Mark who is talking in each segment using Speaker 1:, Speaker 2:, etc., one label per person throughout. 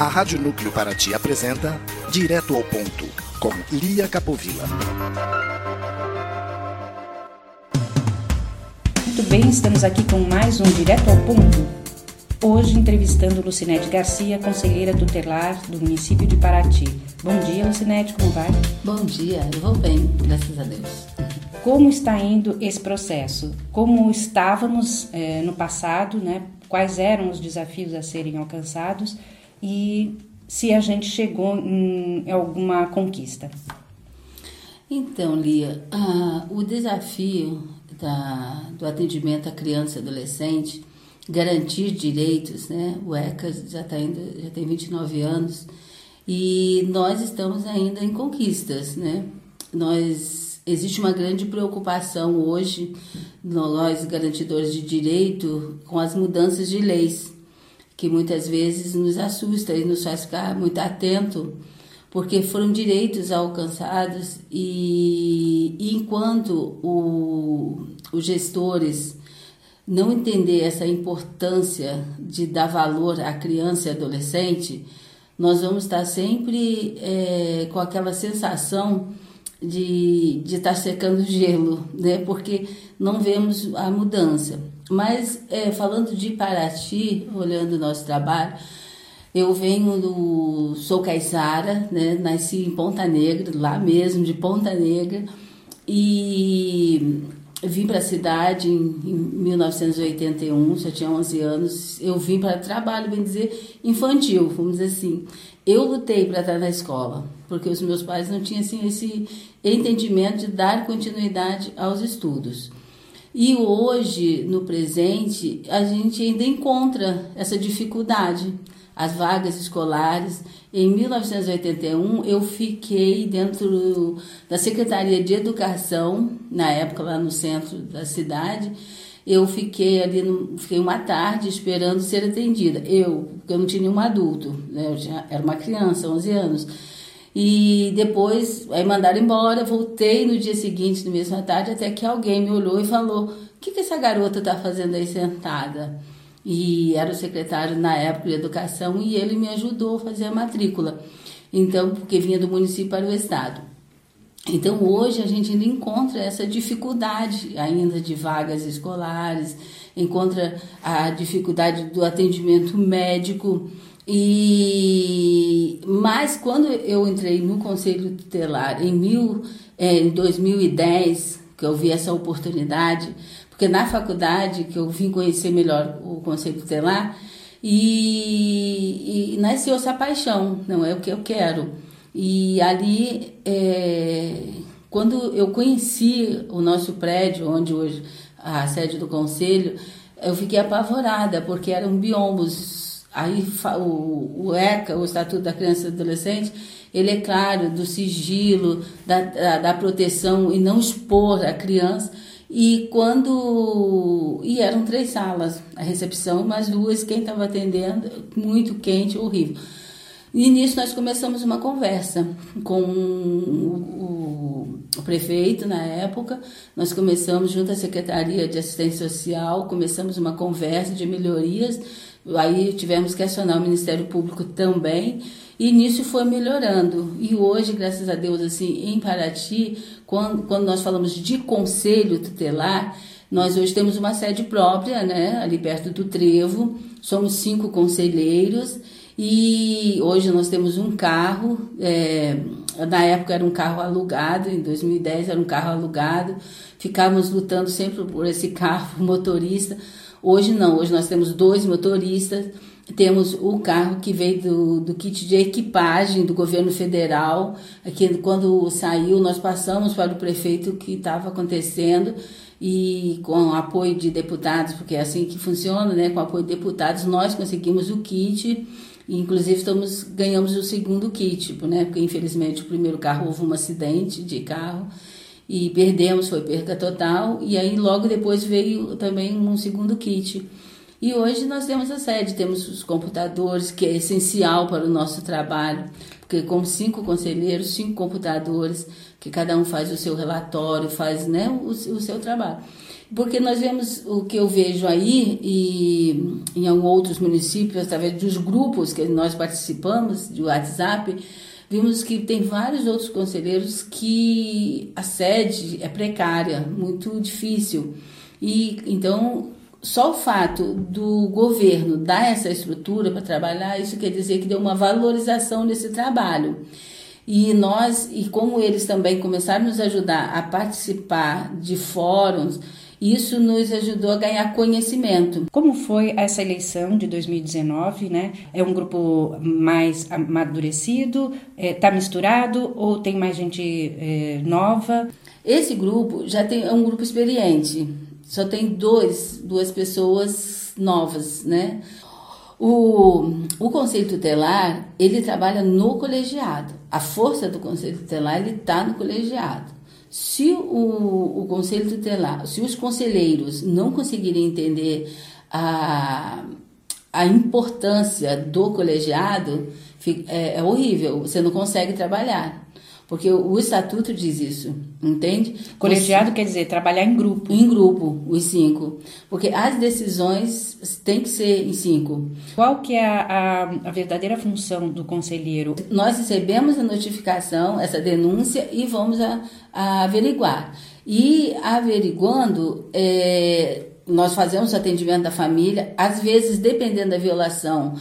Speaker 1: A Rádio Núcleo Paraty apresenta Direto ao Ponto, com Lia Capovilla.
Speaker 2: Muito bem, estamos aqui com mais um Direto ao Ponto. Hoje entrevistando Lucinete Garcia, conselheira tutelar do município de Paraty. Bom dia, Lucinete, como vai?
Speaker 3: Bom dia, eu vou bem, graças a Deus.
Speaker 2: Como está indo esse processo? Como estávamos eh, no passado, né? Quais eram os desafios a serem alcançados e se a gente chegou em alguma conquista?
Speaker 3: Então, Lia, ah, o desafio da, do atendimento à criança e adolescente garantir direitos, né? O ECA já tá indo, já tem 29 anos e nós estamos ainda em conquistas, né? Nós existe uma grande preocupação hoje nós garantidores de direito com as mudanças de leis que muitas vezes nos assusta e nos faz ficar muito atento porque foram direitos alcançados e, e enquanto o, os gestores não entender essa importância de dar valor à criança e adolescente, nós vamos estar sempre é, com aquela sensação de, de estar secando gelo, né? porque não vemos a mudança. Mas é, falando de Paraty, olhando o nosso trabalho, eu venho do. sou caiçara, né? nasci em Ponta Negra, lá mesmo, de Ponta Negra, e vim para a cidade em, em 1981, já tinha 11 anos. Eu vim para trabalho, bem dizer, infantil, vamos dizer assim. Eu lutei para estar na escola, porque os meus pais não tinham assim, esse entendimento de dar continuidade aos estudos. E hoje, no presente, a gente ainda encontra essa dificuldade as vagas escolares. Em 1981, eu fiquei dentro da Secretaria de Educação, na época lá no centro da cidade. Eu fiquei ali, fiquei uma tarde esperando ser atendida. Eu, porque eu não tinha nenhum adulto, né? eu tinha, era uma criança, 11 anos. E depois, aí mandaram embora, voltei no dia seguinte, na mesma tarde, até que alguém me olhou e falou: O que, que essa garota está fazendo aí sentada? e era o secretário na época de educação e ele me ajudou a fazer a matrícula. Então, porque vinha do município para o estado. Então, hoje a gente ainda encontra essa dificuldade ainda de vagas escolares, encontra a dificuldade do atendimento médico. E mas quando eu entrei no Conselho Tutelar em, mil, é, em 2010, que eu vi essa oportunidade, porque na faculdade que eu vim conhecer melhor o conceito tutelar e, e nasceu essa paixão, não é o que eu quero. E ali, é, quando eu conheci o nosso prédio, onde hoje a sede do conselho, eu fiquei apavorada, porque eram biombos. Aí o, o ECA, o Estatuto da Criança e do Adolescente, ele é claro do sigilo, da, da, da proteção e não expor a criança. E quando. E eram três salas, a recepção, mas duas, quem estava atendendo, muito quente, horrível. E nisso nós começamos uma conversa com o, o, prefeito na época. Nós começamos, junto à Secretaria de Assistência Social, começamos uma conversa de melhorias. Aí tivemos que acionar o Ministério Público também. E nisso foi melhorando. E hoje, graças a Deus, assim, em Paraty, quando, quando nós falamos de conselho tutelar, nós hoje temos uma sede própria, né, ali perto do Trevo. Somos cinco conselheiros e hoje nós temos um carro. É, na época era um carro alugado, em 2010 era um carro alugado. Ficávamos lutando sempre por esse carro motorista. Hoje não, hoje nós temos dois motoristas. Temos o carro que veio do, do kit de equipagem do governo federal. Aqui, quando saiu, nós passamos para o prefeito o que estava acontecendo e com apoio de deputados, porque é assim que funciona, né? Com apoio de deputados, nós conseguimos o kit. Inclusive, estamos, ganhamos o segundo kit, né? Porque, infelizmente, o primeiro carro houve um acidente de carro e perdemos, foi perda total. E aí, logo depois, veio também um segundo kit. E hoje nós temos a sede, temos os computadores, que é essencial para o nosso trabalho. porque com cinco conselheiros, cinco computadores, que cada um faz o seu relatório, faz né, o, o seu trabalho. Porque nós vemos o que eu vejo aí e em outros municípios, através dos grupos que nós participamos, de WhatsApp, vimos que tem vários outros conselheiros que a sede é precária, muito difícil. E então só o fato do governo dar essa estrutura para trabalhar, isso quer dizer que deu uma valorização nesse trabalho. E nós, e como eles também começaram a nos ajudar a participar de fóruns, isso nos ajudou a ganhar conhecimento.
Speaker 2: Como foi essa eleição de 2019, né? É um grupo mais amadurecido, está é, misturado ou tem mais gente é, nova?
Speaker 3: Esse grupo já tem é um grupo experiente. Só tem dois, duas pessoas novas, né? O, o conselho tutelar, ele trabalha no colegiado. A força do conselho tutelar, ele está no colegiado. Se o, o conselho tutelar, se os conselheiros não conseguirem entender a, a importância do colegiado, é, é horrível, você não consegue trabalhar. Porque o, estatuto diz isso, entende?
Speaker 2: Colegiado quer dizer trabalhar em grupo.
Speaker 3: Em grupo, os cinco. Porque as decisões têm que ser em cinco.
Speaker 2: Qual que é a, a, a verdadeira função do conselheiro?
Speaker 3: Nós recebemos a notificação, essa denúncia, e vamos a, a averiguar. E averiguando, é, nós fazemos o atendimento da família, às vezes, dependendo da violação,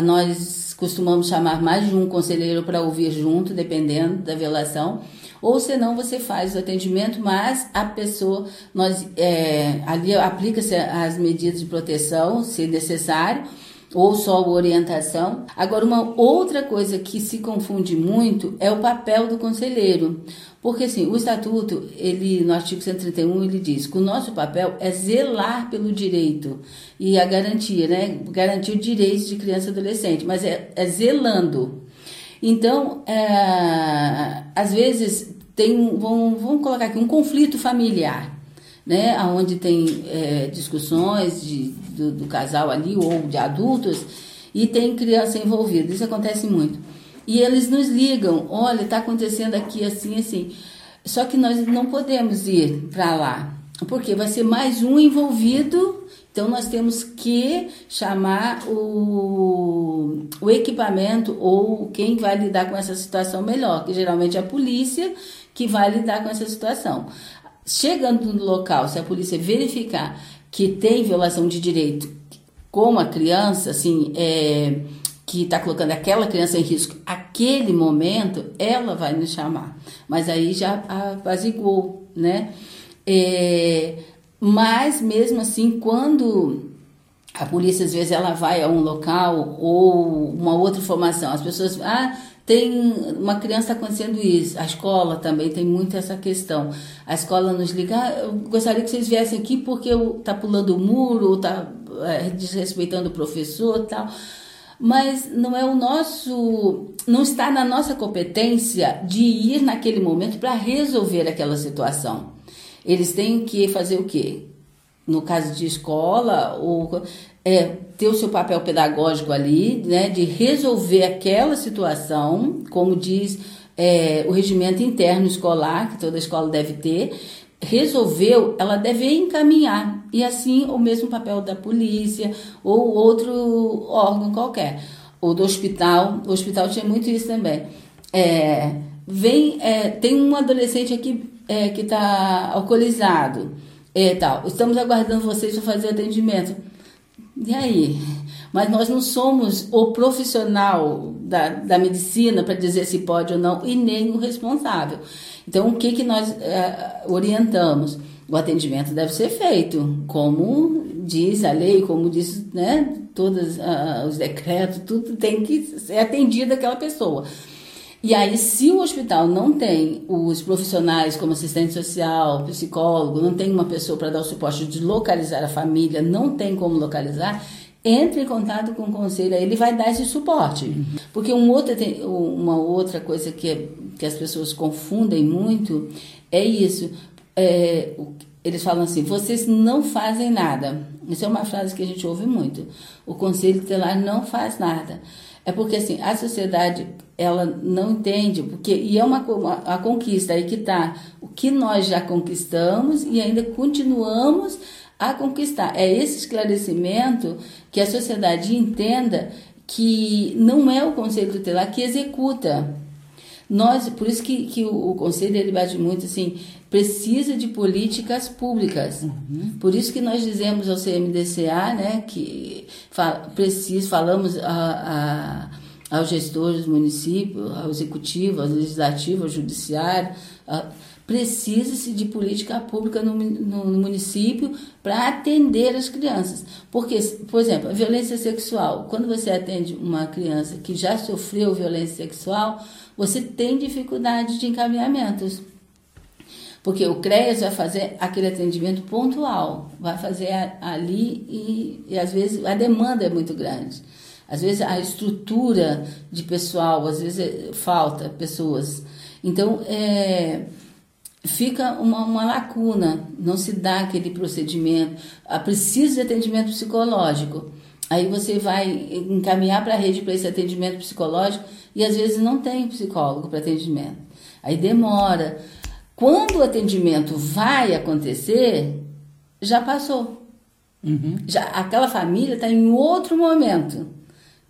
Speaker 3: nós costumamos chamar mais de um conselheiro para ouvir junto, dependendo da violação. Ou senão você faz o atendimento, mas a pessoa, nós é, ali aplica-se as medidas de proteção, se necessário, ou só orientação. Agora, uma outra coisa que se confunde muito é o papel do conselheiro. Porque assim, o estatuto, ele no artigo 131, ele diz que o nosso papel é zelar pelo direito e a garantia, né? Garantir o direito de criança e adolescente, mas é, é zelando. Então, é, às vezes tem, vamos, vamos colocar aqui, um conflito familiar, né? Onde tem é, discussões de, do, do casal ali ou de adultos e tem criança envolvida. Isso acontece muito. E eles nos ligam, olha, está acontecendo aqui assim, assim. Só que nós não podemos ir para lá, porque vai ser mais um envolvido. Então nós temos que chamar o, o equipamento ou quem vai lidar com essa situação melhor, que geralmente é a polícia que vai lidar com essa situação. Chegando no local, se a polícia verificar que tem violação de direito, como a criança, assim, é, que está colocando aquela criança em risco, aquele momento, ela vai nos chamar. Mas aí já apaziguou, né? É, mas mesmo assim, quando a polícia às vezes ela vai a um local ou uma outra informação, as pessoas, ah, tem uma criança acontecendo isso. A escola também tem muito essa questão. A escola nos liga, ah, eu gostaria que vocês viessem aqui porque está pulando o muro, está é, desrespeitando o professor, tal mas não é o nosso, não está na nossa competência de ir naquele momento para resolver aquela situação. Eles têm que fazer o quê? No caso de escola, ou é, ter o seu papel pedagógico ali, né, de resolver aquela situação, como diz é, o regimento interno escolar, que toda escola deve ter, resolveu, ela deve encaminhar. E assim o mesmo papel da polícia ou outro órgão qualquer. Ou do hospital. O hospital tinha muito isso também. É, vem, é, tem um adolescente aqui é, que está alcoolizado. É, tal. Estamos aguardando vocês para fazer atendimento. E aí? Mas nós não somos o profissional da, da medicina para dizer se pode ou não, e nem o responsável. Então, o que, que nós é, orientamos? O atendimento deve ser feito, como diz a lei, como diz né, todos uh, os decretos, tudo tem que ser atendido aquela pessoa. E aí, se o hospital não tem os profissionais como assistente social, psicólogo, não tem uma pessoa para dar o suporte de localizar a família, não tem como localizar, entre em contato com o conselho, ele vai dar esse suporte. Uhum. Porque um outro, uma outra coisa que, que as pessoas confundem muito é isso. É, eles falam assim: vocês não fazem nada. Isso é uma frase que a gente ouve muito. O conselho tutelar não faz nada. É porque assim, a sociedade ela não entende, porque e é uma, uma a conquista aí que está o que nós já conquistamos e ainda continuamos a conquistar. É esse esclarecimento que a sociedade entenda que não é o conselho tutelar que executa. Nós, por isso que, que o, o conselho ele bate muito assim, precisa de políticas públicas. Uhum. Por isso que nós dizemos ao CMDCA, né, que fala, precisa, falamos a, a, aos gestores do município, ao executivo, ao legislativo, ao judiciário, precisa-se de política pública no, no, no município para atender as crianças. Porque, por exemplo, a violência sexual, quando você atende uma criança que já sofreu violência sexual, você tem dificuldade de encaminhamentos. Porque o CREAS vai fazer aquele atendimento pontual, vai fazer ali e, e às vezes a demanda é muito grande. Às vezes a estrutura de pessoal, às vezes é, falta pessoas. Então, é, fica uma, uma, lacuna, não se dá aquele procedimento. Ah, precisa de atendimento psicológico. Aí você vai encaminhar para a rede para esse atendimento psicológico e às vezes não tem psicólogo para atendimento. Aí demora. Quando o atendimento vai acontecer, já passou. Uhum. Já, aquela família está em outro momento.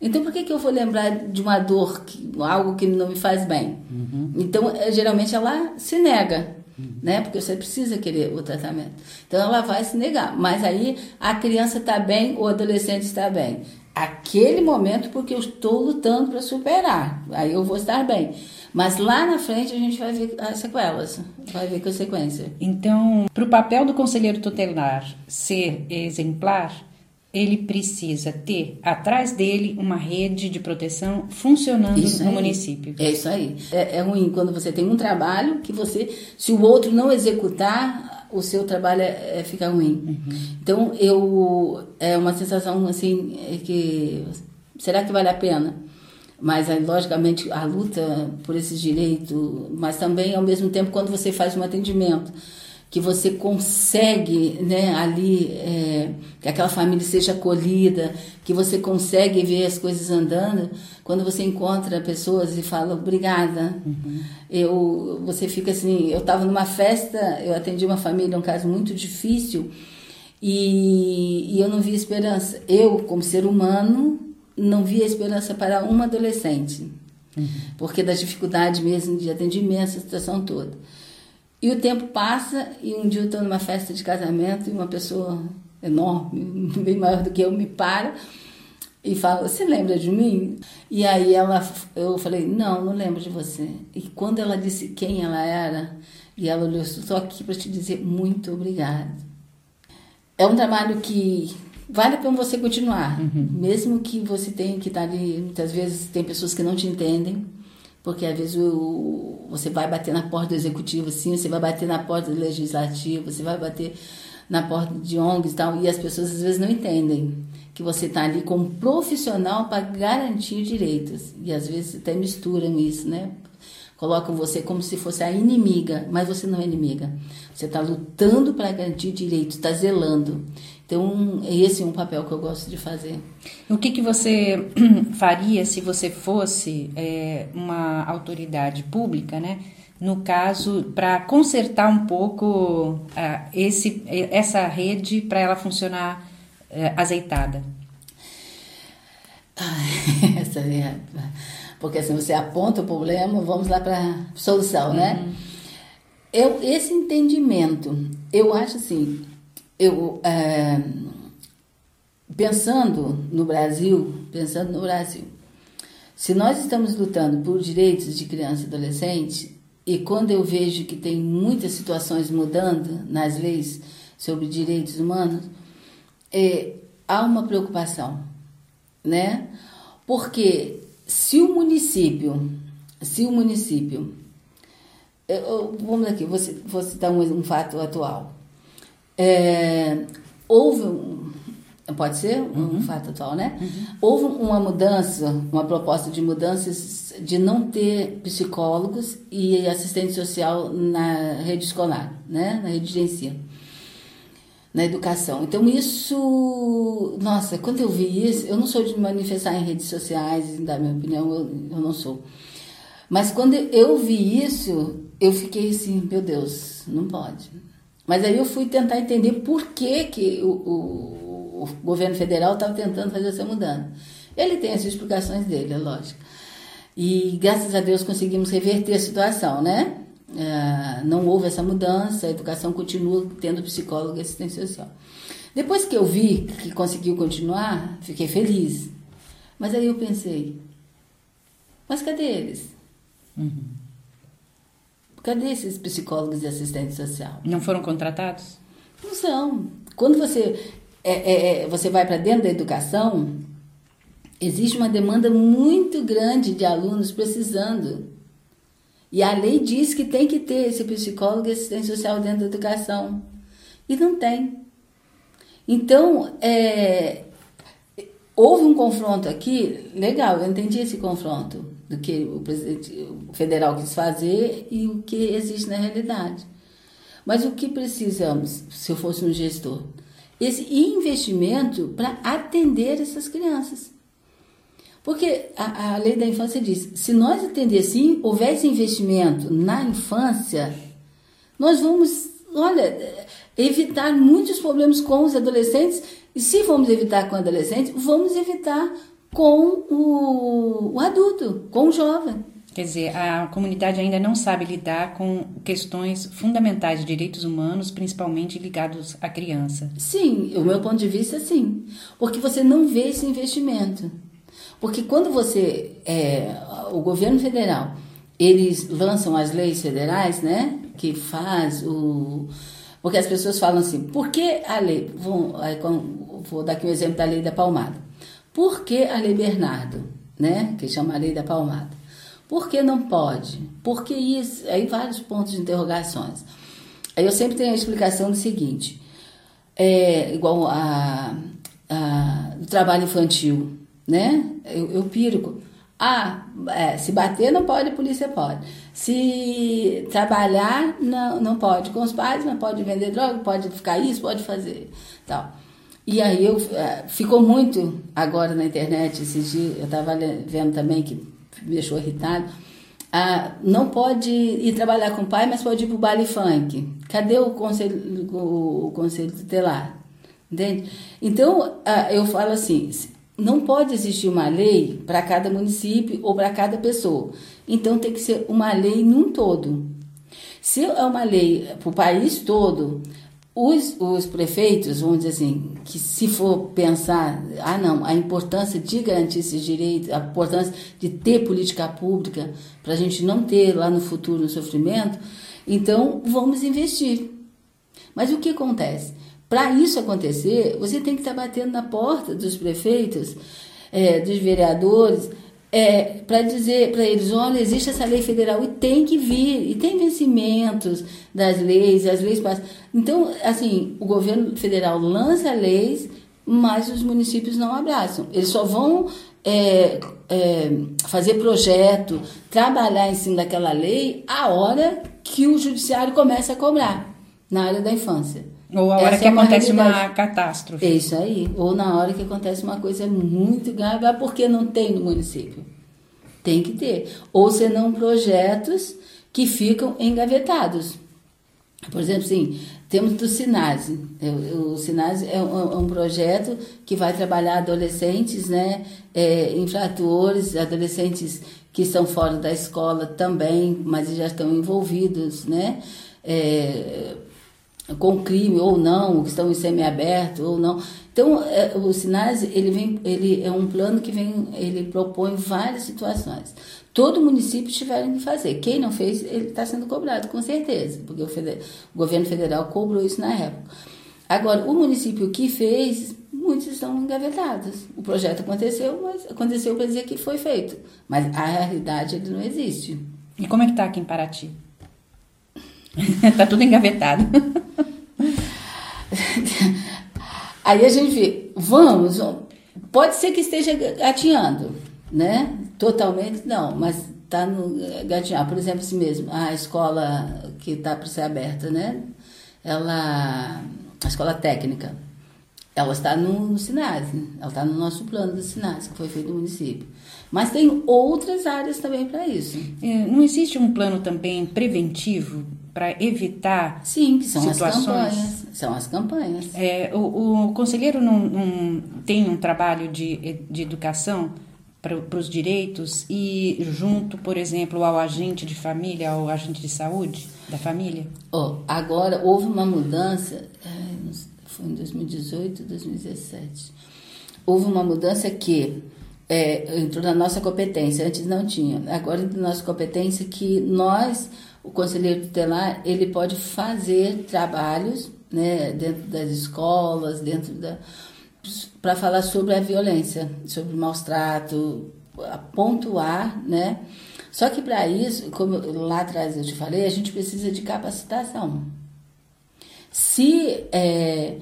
Speaker 3: Então, por que, que eu vou lembrar de uma dor, que, algo que não me faz bem? Uhum. Então, é, geralmente ela se nega. Né? Porque você precisa querer o tratamento. Então, ela vai se negar. Mas aí a criança está bem, o adolescente está bem. Aquele momento, porque eu estou lutando para superar. Aí eu vou estar bem. Mas lá na frente a gente vai ver as sequelas, vai ver consequência.
Speaker 2: Então, para o papel do conselheiro tutelar ser exemplar, ele precisa ter atrás dele uma rede de proteção funcionando isso no aí. município.
Speaker 3: É isso aí. É, é, ruim quando você tem um trabalho que você, se o outro não executar, o seu trabalho é, é fica ruim. Uhum. Então eu é uma sensação assim é que será que vale a pena? mas logicamente a luta por esses direitos, mas também ao mesmo tempo quando você faz um atendimento que você consegue né, ali é, que aquela família seja acolhida, que você consegue ver as coisas andando, quando você encontra pessoas e fala obrigada, uhum. eu você fica assim, eu estava numa festa, eu atendi uma família, um caso muito difícil e, e eu não vi esperança. Eu como ser humano não via esperança para uma adolescente, uhum. porque das dificuldades mesmo de atendimento, essa situação toda. E o tempo passa e um dia eu estou numa festa de casamento e uma pessoa enorme, bem maior do que eu, me para e fala: Você lembra de mim? E aí ela, eu falei: Não, não lembro de você. E quando ela disse quem ela era, e ela olhou: Estou aqui para te dizer muito obrigada. É um trabalho que vale a pena você continuar, uhum. mesmo que você tenha que estar ali. Muitas vezes tem pessoas que não te entendem, porque às vezes o, você vai bater na porta do executivo, sim, você vai bater na porta do legislativo, você vai bater na porta de ONGs e tal, e as pessoas às vezes não entendem que você está ali como profissional para garantir direitos. E às vezes até misturam isso, né? Colocam você como se fosse a inimiga, mas você não é inimiga. Você está lutando para garantir direitos, está zelando. Então, esse é um papel que eu gosto de fazer.
Speaker 2: O que, que você faria se você fosse é, uma autoridade pública, né? No caso, para consertar um pouco uh, esse, essa rede para ela funcionar uh, azeitada?
Speaker 3: essa é, porque assim, você aponta o problema, vamos lá para a solução, né? Uhum. Eu, esse entendimento, eu acho assim, eu é, pensando no Brasil, pensando no Brasil, se nós estamos lutando por direitos de criança e adolescente e quando eu vejo que tem muitas situações mudando nas leis sobre direitos humanos, é, há uma preocupação, né? Porque se o município, se o município, eu, vamos aqui, vou, vou citar um, um fato atual. É, houve um, pode ser um uhum. fato atual, né? Uhum. Houve uma mudança, uma proposta de mudanças de não ter psicólogos e assistente social na rede escolar, né? Na rede de ensino. Na educação. Então, isso. Nossa, quando eu vi isso, eu não sou de manifestar em redes sociais, dar minha opinião, eu, eu não sou. Mas quando eu vi isso, eu fiquei assim, meu Deus, não pode. Mas aí eu fui tentar entender por que, que o, o, o governo federal estava tentando fazer essa mudança. Ele tem as explicações dele, é lógico. E graças a Deus conseguimos reverter a situação, né? É, não houve essa mudança, a educação continua tendo psicólogo e assistente social. Depois que eu vi que conseguiu continuar, fiquei feliz. Mas aí eu pensei, mas cadê eles? Uhum. Cadê esses psicólogos e assistentes social?
Speaker 2: Não foram contratados?
Speaker 3: Não são. Quando você, é, é, é você vai para dentro da educação, existe uma demanda muito grande de alunos precisando. E a lei diz que tem que ter esse psicólogo e assistente social dentro da educação. E não tem. Então, é, houve um confronto aqui, legal, eu entendi esse confronto do que o presidente federal quis fazer e o que existe na realidade. Mas o que precisamos, se eu fosse um gestor? Esse investimento para atender essas crianças. Porque a, a, lei da infância diz: se nós atender sim, houver esse investimento na infância, nós vamos, olha, evitar muitos problemas com os adolescentes. E se vamos evitar com o adolescente, vamos evitar com o, o adulto, com o jovem.
Speaker 2: Quer dizer, a comunidade ainda não sabe lidar com questões fundamentais de direitos humanos, principalmente ligados à criança.
Speaker 3: Sim, o meu ponto de vista, sim. Porque você não vê esse investimento. Porque quando você, é, o governo federal, eles lançam as leis federais, né, que faz o... Porque as pessoas falam assim, por que a lei... Vou, vou dar aqui um exemplo da lei da palmada. Por que a lei Bernardo, né, que chama a lei da palmada? Por que não pode? Por que isso? Aí vários pontos de interrogações. Aí eu sempre tenho a explicação do seguinte, é igual a, a, o trabalho infantil, né? Eu, eu piro. Ah, é, se bater não pode, a polícia pode. Se trabalhar não, não pode com os pais, não pode vender droga, pode ficar isso, pode fazer tal. E aí eu é, ficou muito agora na internet esses dias, eu estava vendo também que me deixou irritado. Ah, não pode ir trabalhar com o pai, mas pode ir para o baile funk. Cadê o conselho, o conselho tutelar? Entende? Então, ah, eu falo assim: não pode existir uma lei para cada município ou para cada pessoa. Então tem que ser uma lei num todo. Se é uma lei para o país todo, os, os prefeitos, vamos dizer assim, que se for pensar, ah não, a importância de garantir esses direitos, a importância de ter política pública para a gente não ter lá no futuro um sofrimento, então vamos investir. Mas o que acontece? Para isso acontecer, você tem que estar tá batendo na porta dos prefeitos, é, dos vereadores, é, para dizer para eles: olha, existe essa lei federal e tem que vir, e tem vencimentos das leis, as leis passam. Então, assim, o governo federal lança leis, mas os municípios não abraçam. Eles só vão é, é, fazer projeto, trabalhar em cima daquela lei a hora que o judiciário começa a cobrar na área da infância.
Speaker 2: Ou a hora Essa que é acontece uma, uma catástrofe.
Speaker 3: É isso aí. Ou na hora que acontece uma coisa muito grave, ah, porque não tem no município. Tem que ter. Ou senão projetos que ficam engavetados. Por exemplo, sim, temos do Sinase. O Sinase é um, é um, projeto que vai trabalhar adolescentes, né, é, infratores, adolescentes que estão fora da escola também, mas já estão envolvidos, né, é, com crime ou não, que estão em semiaberto ou não. Então, é, o Sinais, ele vem, ele é um plano que vem, ele propõe várias situações. Todo município tiveram que fazer. Quem não fez, ele está sendo cobrado, com certeza, porque o, feder, o governo federal cobrou isso na época. Agora, o município que fez, muitos estão engavetados. O projeto aconteceu, mas aconteceu para dizer que foi feito. Mas a realidade ele não existe.
Speaker 2: E como é que está aqui em Paraty? tá tudo engavetado.
Speaker 3: Aí a gente vê, vamos, pode ser que esteja gatinhando, né? Totalmente não, mas está no gatinhar. Por exemplo, assim mesmo, a escola que está para ser aberta, né? Ela a escola técnica, ela está no, no SINASE, ela está no nosso plano do SINASE, que foi feito no município. Mas tem outras áreas também para isso.
Speaker 2: É, não existe um plano também preventivo para evitar
Speaker 3: Sim, que são
Speaker 2: situações?
Speaker 3: as campanhas. São as campanhas.
Speaker 2: É, o, o conselheiro não, não tem um trabalho de, de educação para os direitos e junto, por exemplo, ao agente de família, ao agente de saúde da família?
Speaker 3: Oh, agora houve uma mudança, foi em 2018, 2017. Houve uma mudança que é, entrou na nossa competência, antes não tinha. Agora entrou na nossa competência que nós, o conselheiro tutelar, ele pode fazer trabalhos né, dentro das escolas, dentro da para falar sobre a violência, sobre o maus trato, pontuar, né? Só que para isso, como lá atrás eu te falei, a gente precisa de capacitação. Se, é,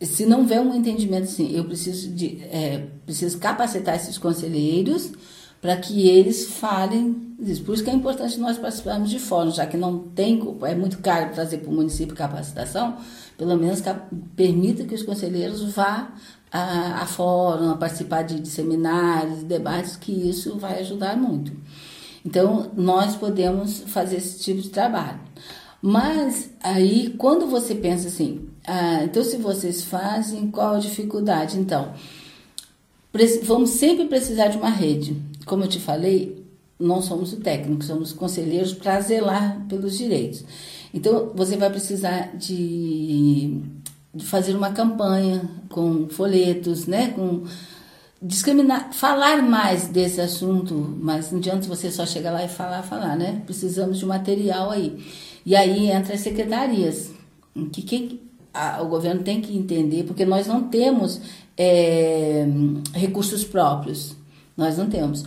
Speaker 3: se não houver um entendimento assim, eu preciso, de, é, preciso capacitar esses conselheiros para que eles falem disso. Por isso que é importante nós participarmos de fóruns, já que não tem, é muito caro trazer para o município capacitação, pelo menos permita que os conselheiros vá a, a fórum, a participar de, de seminários, debates, que isso vai ajudar muito. Então, nós podemos fazer esse tipo de trabalho. Mas aí, quando você pensa assim, ah, então se vocês fazem, qual a dificuldade? Então, vamos sempre precisar de uma rede. Como eu te falei, não somos o técnico, somos conselheiros para zelar pelos direitos. Então, você vai precisar de, de fazer uma campanha com folhetos, né? Com discriminar, falar mais desse assunto, mas não adianta você só chegar lá e falar, falar, né? Precisamos de material aí. E aí entra as secretarias, que quem a, o governo tem que entender, porque nós não temos é, recursos próprios, nós não temos.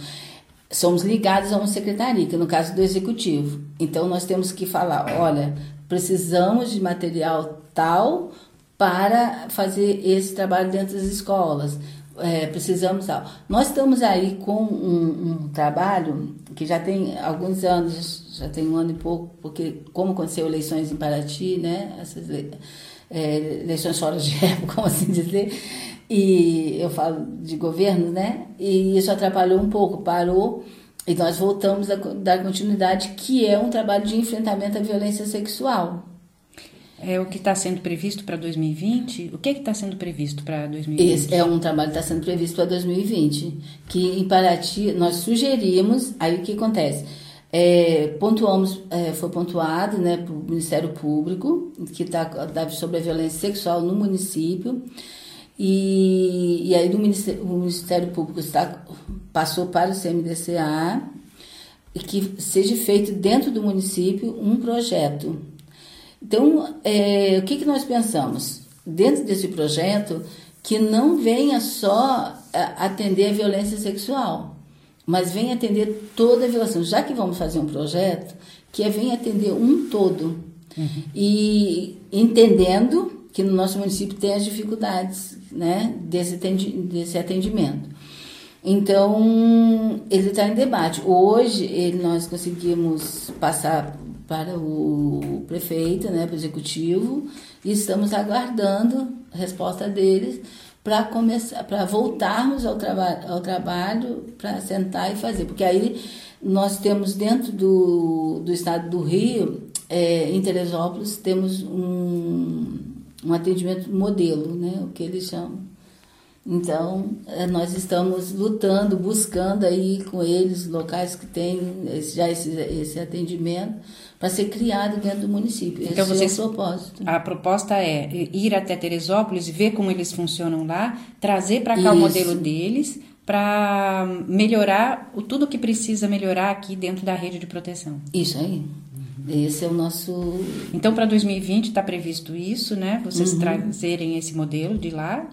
Speaker 3: Somos ligados a uma secretaria, que no caso do executivo. Então nós temos que falar, olha, precisamos de material tal para fazer esse trabalho dentro das escolas é, precisamos. Nós estamos aí com um, um, trabalho que já tem alguns anos, já tem um ano e pouco, porque como aconteceu eleições em Paraty, né? Essas é, eleições fora de época, como assim dizer, e eu falo de governo, né? E isso atrapalhou um pouco, parou. E nós voltamos a dar continuidade, que é um trabalho de enfrentamento à violência sexual
Speaker 2: é o que está sendo previsto para 2020? O que é está sendo previsto para 2020?
Speaker 3: Esse é um trabalho que está sendo previsto para 2020, que em Paraty nós sugerimos, aí o que acontece? É, pontuamos, é, foi pontuado né, para o Ministério Público, que está sobre a violência sexual no município, e, e aí do Ministério, o Ministério Público está, passou para o CMDCA, e que seja feito dentro do município um projeto então, é, o que, que nós pensamos? Dentro desse projeto, que não venha só é, atender a violência sexual, mas venha atender toda a violação. Já que vamos fazer um projeto, que é venha atender um todo. Uhum. E entendendo que no nosso município tem as dificuldades né, desse, desse atendimento. Então, ele está em debate. Hoje, ele, nós conseguimos passar para o prefeito, né, para o executivo, e estamos aguardando a resposta deles para começar, para voltarmos ao, traba ao trabalho, para sentar e fazer, porque aí nós temos dentro do, do estado do Rio, é, em Teresópolis, temos um, um atendimento modelo, né, o que eles chamam. Então, é, nós estamos lutando, buscando aí com eles locais que têm já esse, esse atendimento para ser criado dentro do município.
Speaker 2: Então, Esse vocês, é o propósito. A proposta é ir até Teresópolis ver como eles funcionam lá, trazer para cá Isso. o modelo deles para melhorar o tudo que precisa melhorar aqui dentro da rede de proteção.
Speaker 3: Isso aí. Esse é o nosso.
Speaker 2: Então, para 2020 está previsto isso, né? Vocês uhum. trazerem esse modelo de lá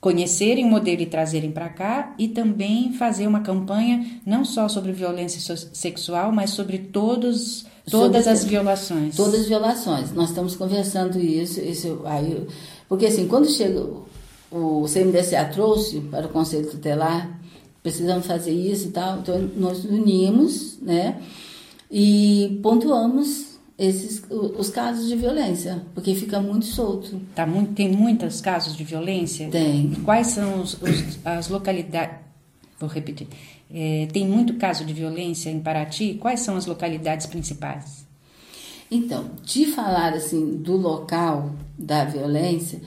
Speaker 2: conhecerem o modelo e trazerem para cá e também fazer uma campanha não só sobre violência sexual, mas sobre todos todas sobre, as violações.
Speaker 3: Todas as violações. Nós estamos conversando isso, isso aí, porque assim, quando chega o CMDCA trouxe para o Conselho Tutelar, precisamos fazer isso e tal, então nós unimos, né? E pontuamos esses os casos de violência, porque fica muito solto.
Speaker 2: Tá muito, tem muitos casos de violência?
Speaker 3: Tem.
Speaker 2: Quais são os, os, as localidades? Vou repetir. É, tem muito caso de violência em Paraty? Quais são as localidades principais?
Speaker 3: Então, de falar assim do local da violência,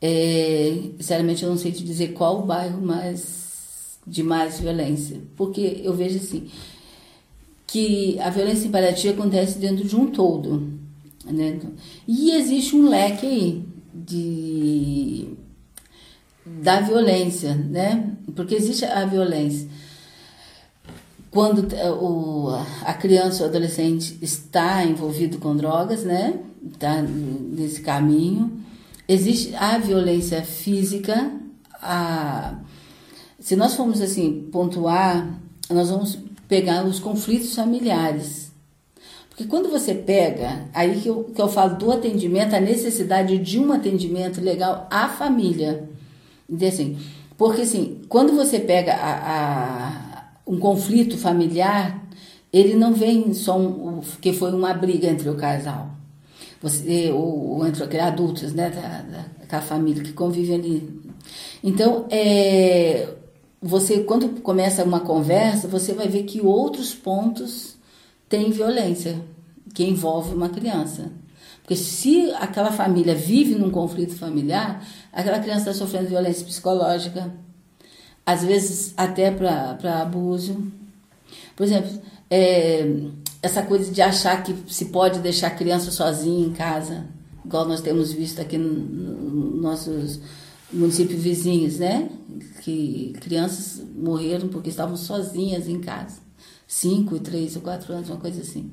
Speaker 3: é, sinceramente eu não sei te dizer qual o bairro mais de mais violência, porque eu vejo assim que a violência em Paraty acontece dentro de um todo, né? E existe um leque aí de da violência, né? Porque existe a violência quando o, a criança ou adolescente está envolvido com drogas, né? Está nesse caminho. Existe a violência física, a se nós formos assim pontuar, nós vamos pegar os conflitos familiares. Porque quando você pega, aí que eu, que eu falo do atendimento, a necessidade de um atendimento legal à família. Assim, porque assim, quando você pega a, a, um conflito familiar, ele não vem só um, que foi uma briga entre o casal. Você, ou, ou entre adultos, né, da, da, da família que convivem ali. Então, é, você quando começa uma conversa, você vai ver que outros pontos têm violência que envolve uma criança. Porque se aquela família vive num conflito familiar, aquela criança está sofrendo violência psicológica, às vezes até para abuso. Por exemplo, é, essa coisa de achar que se pode deixar a criança sozinha em casa, igual nós temos visto aqui nos no nossos municípios vizinhos, né? Que crianças morreram porque estavam sozinhas em casa. Cinco, três ou quatro anos, uma coisa assim.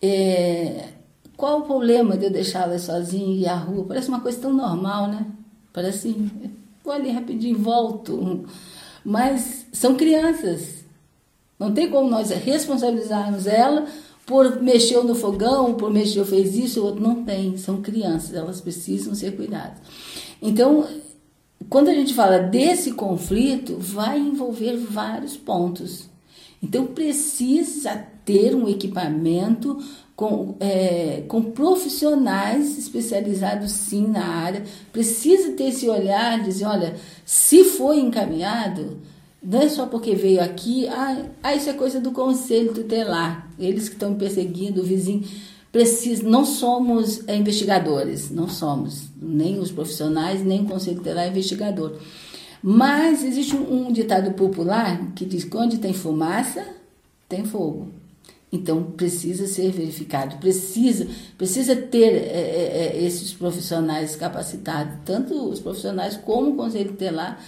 Speaker 3: É, qual o problema de eu deixá-las sozinha e à rua? Parece uma coisa tão normal, né? Parece assim, vou ali rapidinho, volto. Mas são crianças. Não tem como nós responsabilizarmos ela por mexer no fogão, por mexer, fez isso, o outro não tem. São crianças, elas precisam ser cuidadas. Então, quando a gente fala desse conflito, vai envolver vários pontos. Então, precisa ter um equipamento com, é, com profissionais especializados sim na área. Precisa ter esse olhar, dizer, olha, se foi encaminhado, não é só porque veio aqui, ah, ah isso é coisa do conselho tutelar, eles que estão perseguindo o vizinho precisa, não somos é, investigadores, não somos, nem os profissionais, nem o Conselho Tutelar é investigador. Mas existe um, um, ditado popular que diz onde tem fumaça, tem fogo. Então precisa ser verificado, precisa, precisa ter é, é, é esses profissionais capacitados, tanto os profissionais como o Conselho Tutelar,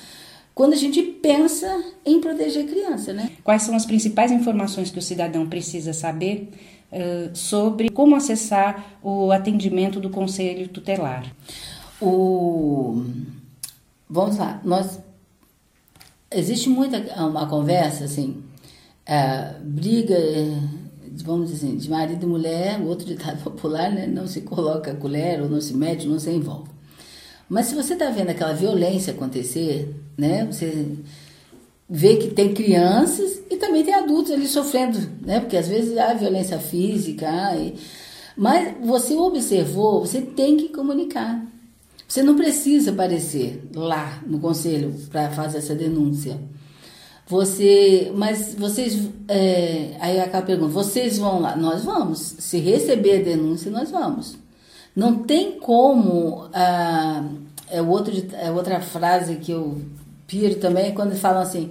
Speaker 3: quando a gente pensa em proteger a criança, né?
Speaker 2: Quais são as principais informações que o cidadão precisa saber uh, sobre como acessar o atendimento do Conselho Tutelar?
Speaker 3: O... Vamos lá, nós... Existe muita uma conversa, assim, uh, briga, vamos dizer assim, de marido e mulher, o outro ditado popular, né? Não se coloca a colher, ou não se mete, não se envolve. Mas se você está vendo aquela violência acontecer, né? Você vê que tem crianças e também tem adultos ali sofrendo, né? Porque às vezes há violência física, mas você observou, você tem que comunicar. Você não precisa aparecer lá no conselho para fazer essa denúncia. Você, mas vocês, é, aí aquela pergunta, vocês vão lá? Nós vamos. Se receber a denúncia, nós vamos. Não tem como. Ah, é, outro, é outra frase que eu piro também, é quando falam assim: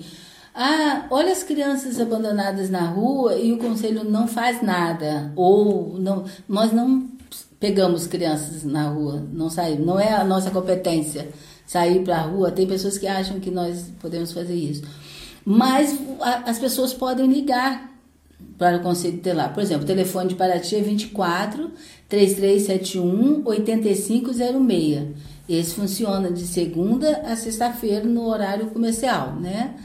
Speaker 3: ah, olha as crianças abandonadas na rua e o conselho não faz nada. Ou não, nós não pegamos crianças na rua, não saímos, não é a nossa competência sair para a rua. Tem pessoas que acham que nós podemos fazer isso. Mas a, as pessoas podem ligar para o Conselho Tutelar. Por exemplo, o telefone de Paraty é 24 3371 8506. Esse funciona de segunda a sexta-feira no horário comercial, né?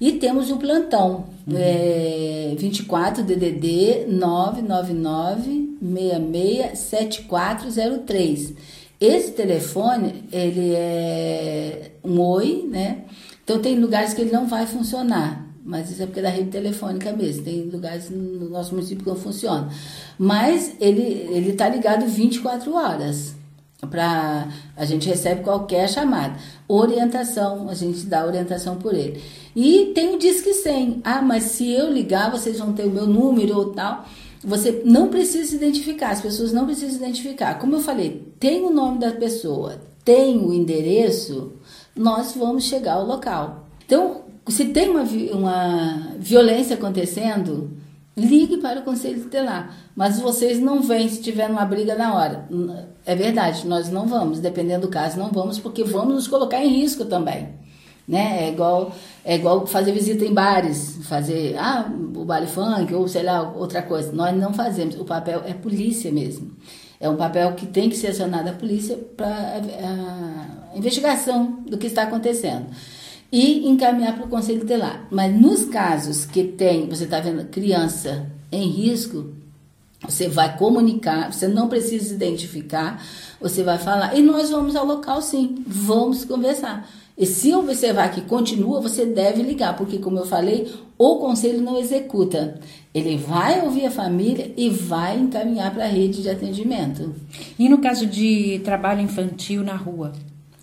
Speaker 3: E temos o plantão, uhum. é, 24 DDD 999 66 7403. Esse telefone, ele é um oi, né? Então tem lugares que ele não vai funcionar mas isso é porque é da rede telefônica mesmo. Tem lugares no nosso município que não funciona. Mas ele está ligado 24 horas. Pra, a gente recebe qualquer chamada. Orientação, a gente dá orientação por ele. E tem o Disque 100. Ah, mas se eu ligar, vocês vão ter o meu número ou tal. Você não precisa se identificar, as pessoas não precisam se identificar. Como eu falei, tem o nome da pessoa, tem o endereço, nós vamos chegar ao local. Então, se tem uma, uma violência acontecendo, ligue para o conselho tutelar. Mas vocês não vêm se tiver uma briga na hora. É verdade, nós não vamos, dependendo do caso, não vamos, porque vamos nos colocar em risco também. Né? É igual é igual fazer visita em bares, fazer ah, o baile funk ou sei lá, outra coisa. Nós não fazemos. O papel é polícia mesmo. É um papel que tem que ser acionado a polícia para a, a investigação do que está acontecendo e encaminhar para o conselho tutelar. Mas nos casos que tem, você está vendo criança em risco, você vai comunicar, você não precisa identificar, você vai falar, e nós vamos ao local sim, vamos conversar. E se observar que continua, você deve ligar, porque, como eu falei, o conselho não executa. Ele vai ouvir a família e vai encaminhar para a rede de atendimento.
Speaker 2: E no caso de trabalho infantil na rua?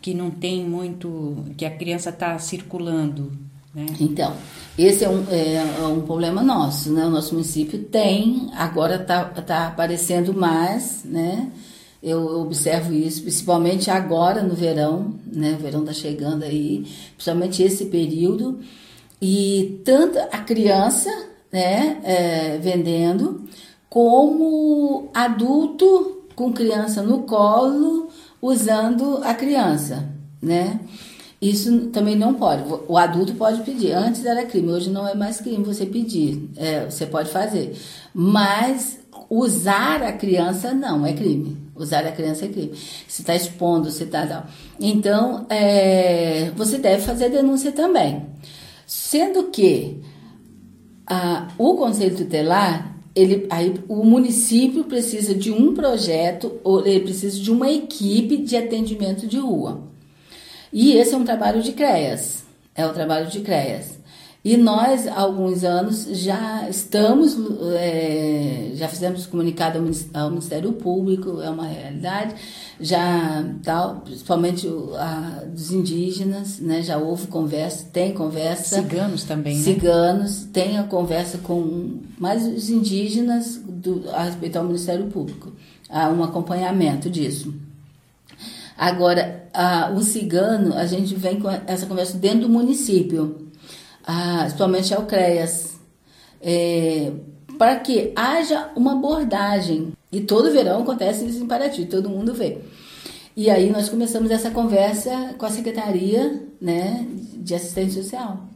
Speaker 2: Que não tem muito, que a criança está circulando. Né?
Speaker 3: Então, esse é um, é, é um problema nosso, né? O nosso município tem, agora está tá aparecendo mais, né? Eu observo isso, principalmente agora no verão, né? O verão está chegando aí, principalmente esse período. E tanto a criança, né, é, vendendo, como adulto com criança no colo, usando a criança, né? Isso também não pode. O adulto pode pedir. Antes era crime, hoje não é mais crime você pedir. É, você pode fazer. Mas usar a criança não é crime. Usar a criança é crime. Você está expondo, você está. Então, é, você deve fazer denúncia também. Sendo que a, o Conselho Tutelar ele, aí o município precisa de um projeto, ou ele precisa de uma equipe de atendimento de rua. E esse é um trabalho de CREAS, é o trabalho de CREAS. E nós, há alguns anos, já estamos, é, já fizemos comunicado ao Ministério Público, é uma realidade, já tal, principalmente a, dos indígenas, né, já houve conversa, tem conversa.
Speaker 2: Ciganos também, né?
Speaker 3: Ciganos, tem a conversa com mais os indígenas do, a respeito ao Ministério Público, há um acompanhamento disso. Agora, a, o cigano, a gente vem com essa conversa dentro do município ah, principalmente ao CREAS, é, para que haja uma abordagem. E todo verão acontece isso em Paraty, todo mundo vê. E aí nós começamos essa conversa com a Secretaria né, de Assistência Social.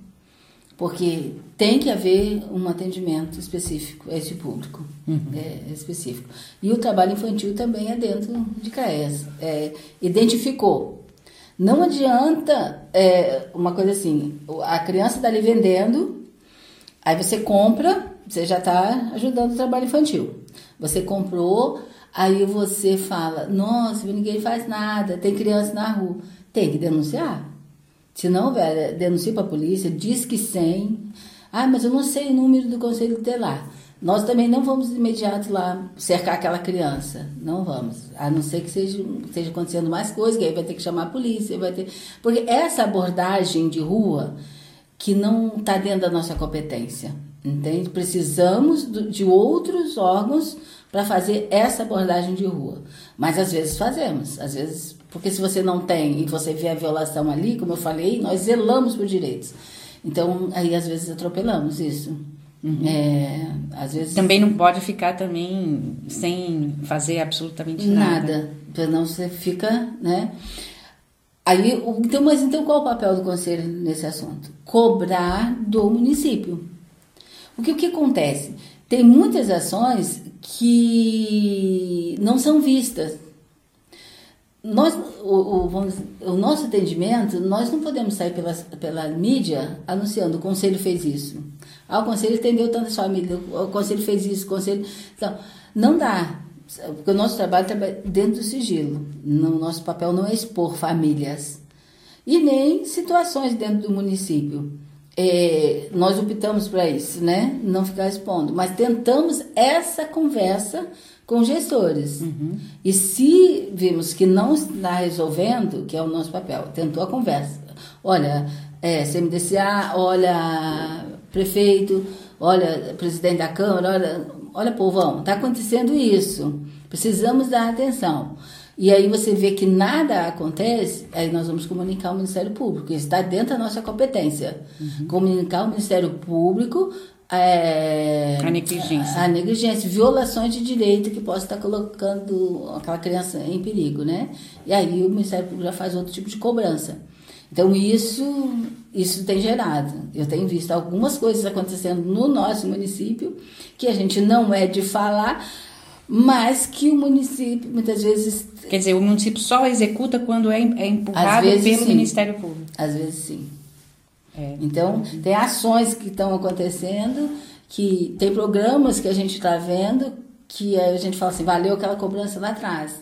Speaker 3: Porque tem que haver um atendimento específico a esse público. Uhum. É, específico. E o trabalho infantil também é dentro de CREAS. É, identificou não adianta é, uma coisa assim, a criança está ali vendendo, aí você compra, você já está ajudando o trabalho infantil. Você comprou, aí você fala, nossa, ninguém faz nada, tem criança na rua. Tem que denunciar. Se não, velho, denuncia para a polícia, diz que sem. Ah, mas eu não sei o número do conselho tutelar. Nós também não vamos de imediato lá cercar aquela criança. Não vamos. A não ser que seja, esteja acontecendo mais coisas, que aí vai ter que chamar a polícia, vai ter. Porque essa abordagem de rua que não está dentro da nossa competência. Entende? Precisamos de outros órgãos para fazer essa abordagem de rua. Mas às vezes fazemos, às vezes, porque se você não tem e você vê a violação ali, como eu falei, nós zelamos por direitos. Então, aí às vezes atropelamos isso.
Speaker 2: Uhum. É, às vezes também não pode ficar também sem fazer absolutamente nada.
Speaker 3: Nada, não você fica, né? Aí, então, mas então qual o papel do conselho nesse assunto? Cobrar do município. O que, o que acontece? Tem muitas ações que não são vistas. Nós, o, o, vamos, o nosso atendimento, nós não podemos sair pela, pela mídia anunciando o conselho fez isso ah, o conselho atendeu tantas famílias, o conselho fez isso, o conselho. Então, não dá. Porque o nosso trabalho está dentro do sigilo. O nosso papel não é expor famílias. E nem situações dentro do município. é, nós optamos para isso, né? Não ficar expondo, mas tentamos essa conversa com gestores.
Speaker 2: Uhum.
Speaker 3: E se vimos que não está resolvendo, que é o nosso papel, tentou a conversa. Olha, é, CMDCA, olha, prefeito, olha, presidente da Câmara, olha, olha, povão, está acontecendo isso. Precisamos dar atenção. E aí você vê que nada acontece, aí nós vamos comunicar ao Ministério Público, isso está dentro da nossa competência.
Speaker 2: Uhum.
Speaker 3: Comunicar ao Ministério Público é,
Speaker 2: A negligência.
Speaker 3: A negligência, violações de direito que possa estar colocando aquela criança em perigo, né? E aí o Ministério Público já faz outro tipo de cobrança. Então isso, isso tem gerado. Eu tenho visto algumas coisas acontecendo no nosso município que a gente não é de falar, mas que o município muitas vezes,
Speaker 2: Quer dizer, o município só executa quando é, é empurrado
Speaker 3: vezes,
Speaker 2: pelo
Speaker 3: sim.
Speaker 2: Ministério Público.
Speaker 3: às vezes sim.
Speaker 2: É.
Speaker 3: Então, tem ações que estão acontecendo, que tem programas que a gente está vendo, que a gente fala assim, valeu aquela cobrança lá atrás.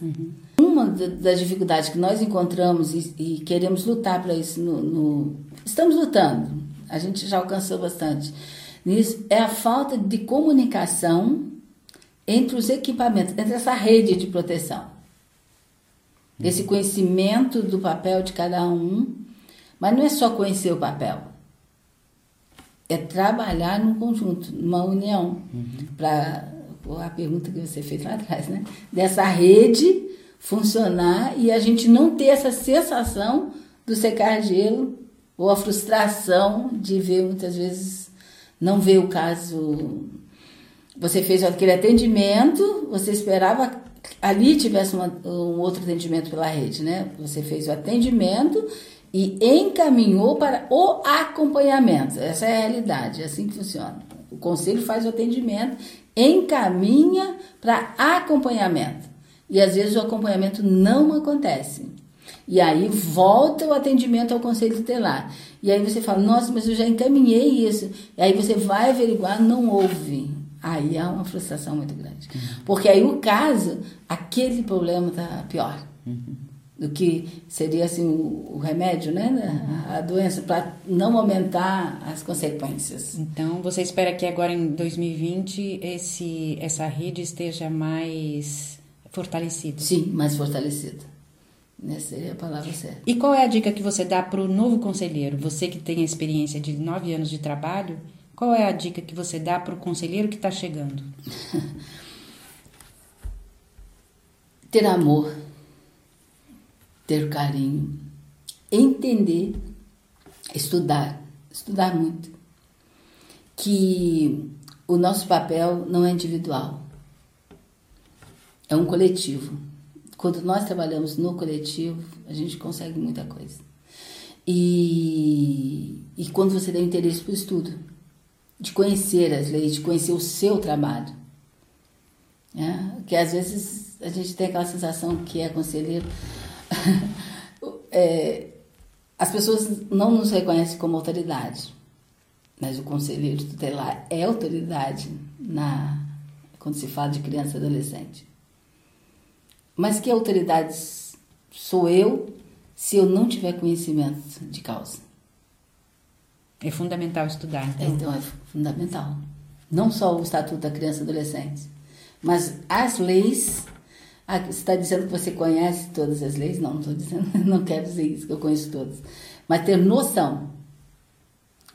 Speaker 3: Uma da- das dificuldades que nós encontramos e, e queremos lutar para isso, no, no- estamos lutando, a gente já alcançou bastante, nisso, é a falta de comunicação entre os equipamentos, entre essa rede de proteção. Esse conhecimento do papel de cada um, mas não é só conhecer o papel. É trabalhar num conjunto, numa união. Para a pergunta que você fez lá atrás, né? Dessa rede funcionar e a gente não ter essa sensação do secar gelo ou a frustração de ver muitas vezes não ver o caso você fez aquele atendimento, você esperava ali tivesse uma- um outro atendimento pela rede, né? Você fez o atendimento e encaminhou para o acompanhamento. Essa é a realidade, é assim que funciona. O conselho faz o atendimento, encaminha para acompanhamento. E às vezes o acompanhamento não acontece. E aí volta o atendimento ao conselho tutelar. E aí você fala, nossa, mas eu já encaminhei isso. E aí você vai averiguar, não houve. Aí há uma frustração muito grande. Porque aí o caso, aquele problema está pior. Do que seria assim o, o remédio, né? A doença, para não aumentar as consequências.
Speaker 2: Então, você espera que agora em 2020 esse, essa rede esteja mais fortalecida?
Speaker 3: Sim, mais fortalecida. Essa seria a palavra certa.
Speaker 2: E qual é a dica que você dá para o novo conselheiro? Você que tem a experiência de nove anos de trabalho, qual é a dica que você dá para o conselheiro que está chegando?
Speaker 3: ter amor, ter carinho, entender, estudar, estudar muito. Que o nosso papel não é individual, é um coletivo. Quando nós trabalhamos no coletivo, a gente consegue muita coisa. E, e quando você tem interesse para o estudo, de conhecer as leis, de conhecer o seu trabalho, né? que às vezes a gente tem aquela sensação que é conselheiro. é, as pessoas não nos reconhecem como autoridade, mas o conselheiro tutelar é autoridade na, quando se fala de criança e adolescente. Mas que autoridade sou eu se eu não tiver conhecimento de causa?
Speaker 2: É fundamental estudar. Então.
Speaker 3: Então é fundamental. Não só o Estatuto da Criança e Adolescente, mas as leis. Ah, você está dizendo que você conhece todas as leis? Não, não estou dizendo, não quero dizer isso, que eu conheço todas. Mas ter noção.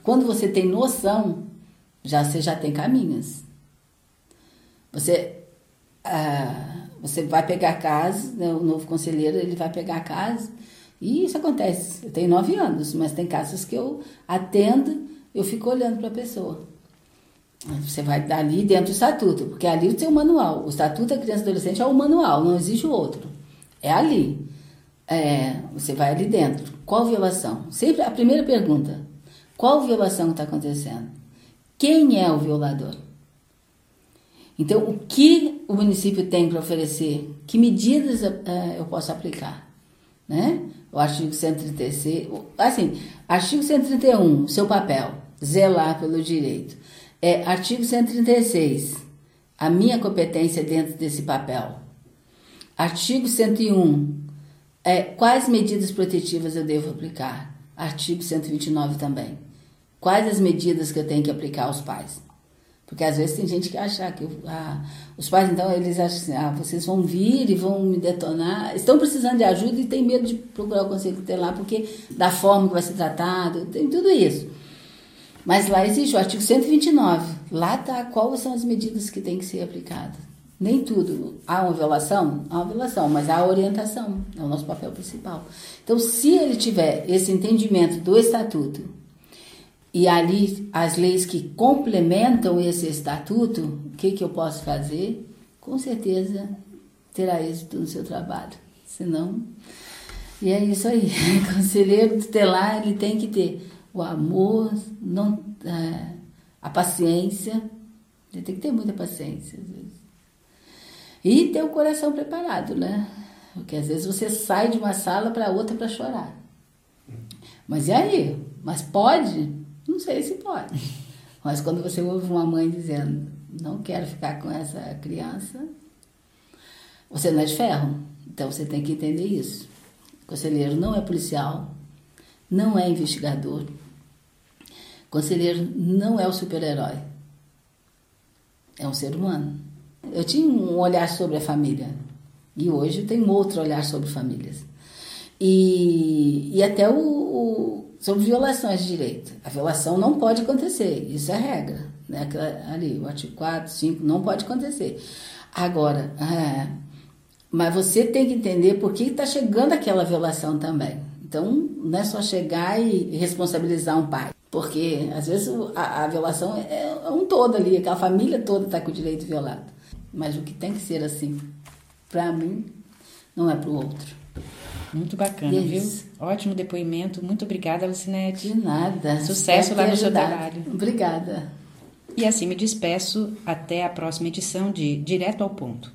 Speaker 3: Quando você tem noção, já você já tem caminhos. Você, ah, você vai pegar casos, né, o novo conselheiro ele vai pegar casos, e isso acontece. Eu tenho nove anos, mas tem casos que eu atendo, eu fico olhando para a pessoa. Você vai ali dentro do estatuto, porque ali tem o manual. O estatuto da criança e adolescente é o manual, não existe o outro. É ali. É, você vai ali dentro. Qual violação? Sempre a primeira pergunta: qual violação está acontecendo? Quem é o violador? Então, o que o município tem para oferecer? Que medidas uh, eu posso aplicar? Né? O artigo 136, assim, artigo 131, seu papel, zelar pelo direito. É, artigo 136, a minha competência dentro desse papel. Artigo 101, é, quais medidas protetivas eu devo aplicar? Artigo 129 também. quais as medidas que eu tenho que aplicar aos pais. Porque às vezes tem gente que acha que ah, os pais, então, eles acham assim, ah, vocês vão vir e vão me detonar, estão precisando de ajuda e tem medo de procurar o conselho tutelar porque da forma que vai ser tratado, tem tudo isso. Mas lá existe o artigo 129, lá está quais são as medidas que têm que ser aplicadas. Nem tudo. Há uma violação? Há uma violação, mas há orientação, é o nosso papel principal. Então, se ele tiver esse entendimento do estatuto e ali as leis que complementam esse estatuto, o que, que eu posso fazer? Com certeza terá êxito no seu trabalho. Senão. E é isso aí. Conselheiro tutelar ele tem que ter o amor, não, é, a paciência. Ele tem que ter muita paciência, às vezes. E ter o coração preparado, né? Porque às vezes você sai de uma sala para outra para chorar. Mas e aí? Mas pode? Não sei se pode. Mas quando você ouve uma mãe dizendo, não quero ficar com essa criança, você não é de ferro. Então você tem que entender isso. O conselheiro não é policial, não é investigador. Conselheiro não é o super-herói. É um ser humano. Eu tinha um olhar sobre a família e hoje eu tenho outro olhar sobre famílias. E, e até o, o sobre violações de direito. A violação não pode acontecer, isso é regra. Né? Ali, o artigo 4, 5, não pode acontecer. Agora, é, mas você tem que entender por que está chegando aquela violação também. Então, não é só chegar e responsabilizar um pai. Porque, às vezes, a, a violação é, é, um todo ali, aquela família toda está com o direito violado. Mas o que tem que ser assim, para mim, não é para o outro.
Speaker 2: Muito bacana, viu? Ótimo depoimento. Muito obrigada, Lucinete.
Speaker 3: De nada.
Speaker 2: Sucesso lá no ajudado. seu trabalho.
Speaker 3: Obrigada.
Speaker 2: E assim me despeço até a próxima edição de Direto ao Ponto.